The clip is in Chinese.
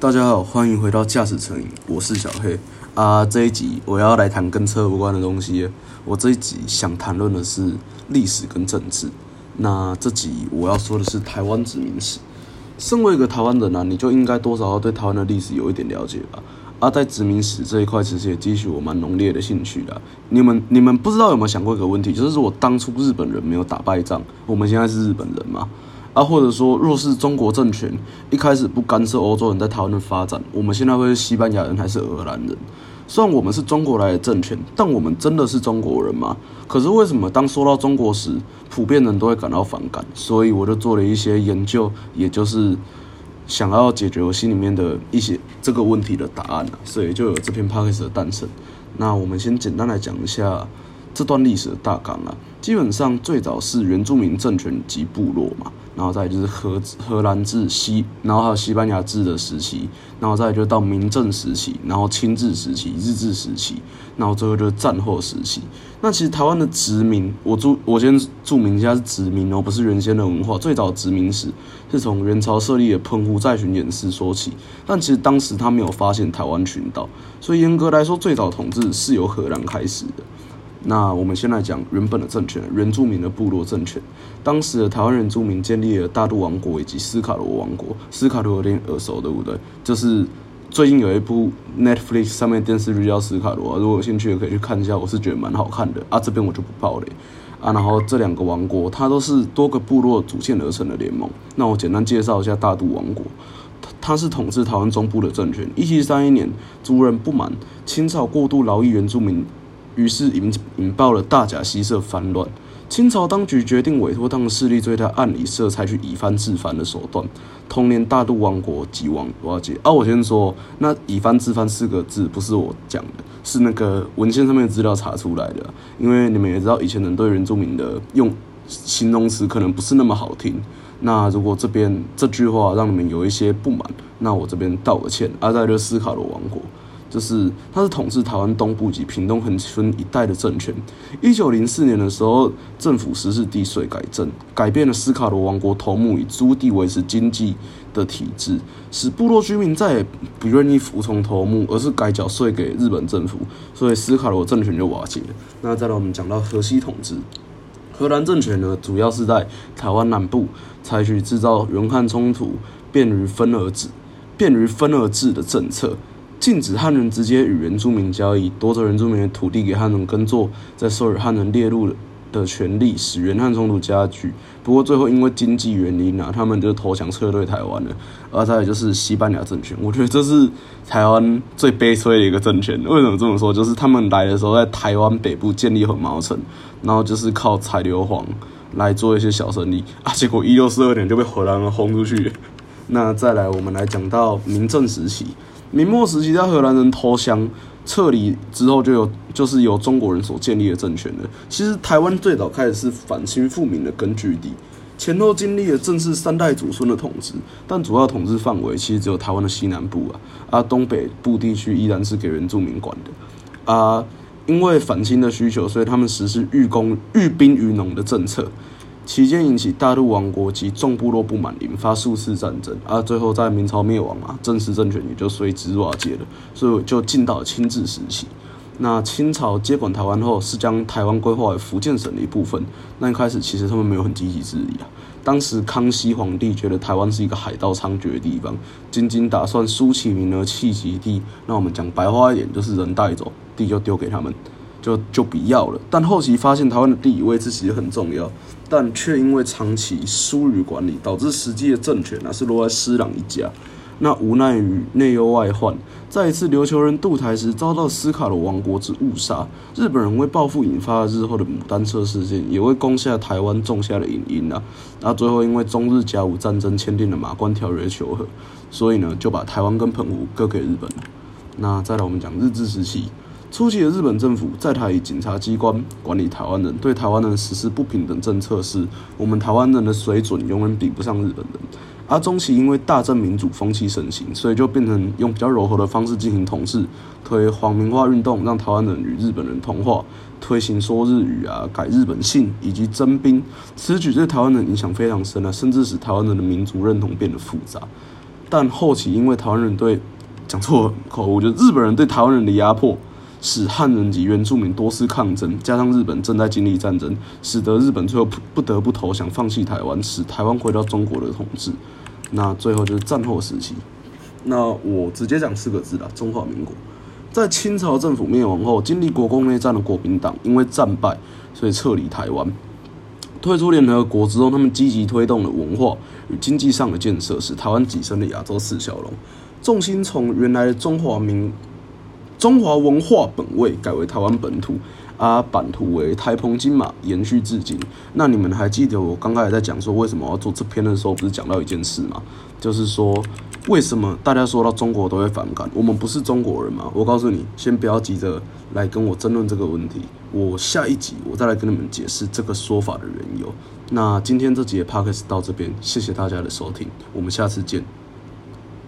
大家好，欢迎回到驾驶成瘾，我是小黑啊。这一集我要来谈跟车无关的东西。我这一集想谈论的是历史跟政治。那这集我要说的是台湾殖民史。身为一个台湾人啊，你就应该多少要对台湾的历史有一点了解吧。啊，在殖民史这一块，其实也激起我蛮浓烈的兴趣的。你们你们不知道有没有想过一个问题，就是我当初日本人没有打败仗，我们现在是日本人吗？啊，或者说，若是中国政权一开始不干涉欧洲人在台湾的发展，我们现在会是西班牙人还是荷兰人？虽然我们是中国来的政权，但我们真的是中国人吗？可是为什么当说到中国时，普遍人都会感到反感？所以我就做了一些研究，也就是想要解决我心里面的一些这个问题的答案所以就有这篇 p o d c a 的诞生。那我们先简单来讲一下这段历史的大纲啊。基本上最早是原住民政权及部落嘛。然后再就是荷荷兰治西，然后还有西班牙治的时期，然后再就到明政时期，然后清治时期、日治时期，然后最后就是战后时期。那其实台湾的殖民，我注我先注明一下是殖民哦，不是原先的文化。最早殖民史是从元朝设立的澎湖在巡演示说起，但其实当时他没有发现台湾群岛，所以严格来说，最早统治是由荷兰开始的。那我们先来讲原本的政权，原住民的部落政权。当时的台湾原住民建立了大肚王国以及斯卡罗王国。斯卡罗有点耳熟，对不对？就是最近有一部 Netflix 上面电视剧叫《斯卡罗》，如果有兴趣的可以去看一下，我是觉得蛮好看的啊。这边我就不爆了啊。然后这两个王国，它都是多个部落组建而成的联盟。那我简单介绍一下大肚王国，它是统治台湾中部的政权。一七三一年，族人不满清朝过度劳役原住民。于是引引爆了大甲溪社反乱，清朝当局决定委托他们势力对他按理社采取以藩治藩的手段。同年大渡王国即亡。我要解啊，我先说，那以藩治藩四个字不是我讲的，是那个文献上面的资料查出来的。因为你们也知道，以前人对原住民的用形容词可能不是那么好听。那如果这边这句话让你们有一些不满，那我这边道个歉。阿在就斯卡罗王国。就是他是统治台湾东部及屏东恒春一带的政权。一九零四年的时候，政府实施地税改正，改变了斯卡罗王国头目以租地维持经济的体制，使部落居民再也不愿意服从头目，而是改缴税给日本政府，所以斯卡罗政权就瓦解。那再来我们讲到荷西统治，荷兰政权呢，主要是在台湾南部采取制造原汉冲突、便于分而治、便于分而治的政策。禁止汉人直接与原住民交易，夺走原住民的土地给汉人耕作，再授予汉人列入的权利，使原汉冲突加剧。不过最后因为经济原因啊，他们就投降撤退台湾了。而再就是西班牙政权，我觉得这是台湾最悲催的一个政权。为什么这么说？就是他们来的时候在台湾北部建立很毛城，然后就是靠采硫磺来做一些小生意啊，结果一六四二年就被荷兰人轰出去。那再来，我们来讲到明政时期。明末时期，在荷兰人投降撤离之后，就有就是由中国人所建立的政权了。其实台湾最早开始是反清复明的根据地，前后经历了正是三代祖孙的统治，但主要统治范围其实只有台湾的西南部啊，啊东北部地区依然是给原住民管的啊。因为反清的需求，所以他们实施寓工寓兵于农的政策。期间引起大陆王国及众部落不满，引发数次战争，而最后在明朝灭亡啊，正式政权也就随之瓦解了，所以就进到清治时期。那清朝接管台湾后，是将台湾规划为福建省的一部分。那一开始其实他们没有很积极治理啊。当时康熙皇帝觉得台湾是一个海盗猖獗的地方，仅仅打算苏其名而弃其地。那我们讲白话一点，就是人带走地就丢给他们。就就不要了，但后期发现台湾的地理位置其实很重要，但却因为长期疏于管理，导致实际的政权啊是落在施琅一家。那无奈于内忧外患，在一次琉球人渡台时遭到斯卡罗王国之误杀，日本人为报复引发了日后的牡丹车事件，也为攻下台湾种下了隐因啊。那最后因为中日甲午战争签订了马关条约求和，所以呢就把台湾跟澎湖割给日本了。那再来我们讲日治时期。初期的日本政府在台以警察机关管理台湾人，对台湾人实施不平等政策时，我们台湾人的水准永远比不上日本人。而中期因为大正民主风气盛行，所以就变成用比较柔和的方式进行统治，推皇民化运动，让台湾人与日本人同化，推行说日语啊，改日本姓以及征兵，此举对台湾人影响非常深啊，甚至使台湾人的民族认同变得复杂。但后期因为台湾人对讲错口误，就日本人对台湾人的压迫，使汉人及原住民多次抗争，加上日本正在经历战争，使得日本最后不得不投降，放弃台湾，使台湾回到中国的统治。那最后就是战后时期。那我直接讲四个字啦：中华民国。在清朝政府灭亡后，经历国共内战的国民党因为战败，所以撤离台湾。退出联合国之后，他们积极推动了文化与经济上的建设，使台湾跻身了亚洲四小龙。重心从原来的中华民中华文化本位改为台湾本土，啊，版图为台澎金马，延续至今。那你们还记得我刚才在讲说为什么要做这篇的时候，不是讲到一件事吗？就是说为什么大家说到中国都会反感？我们不是中国人吗？我告诉你，先不要急着来跟我争论这个问题。我下一集我再来跟你们解释这个说法的缘由。那今天这集的 podcast 到这边，谢谢大家的收听，我们下次见。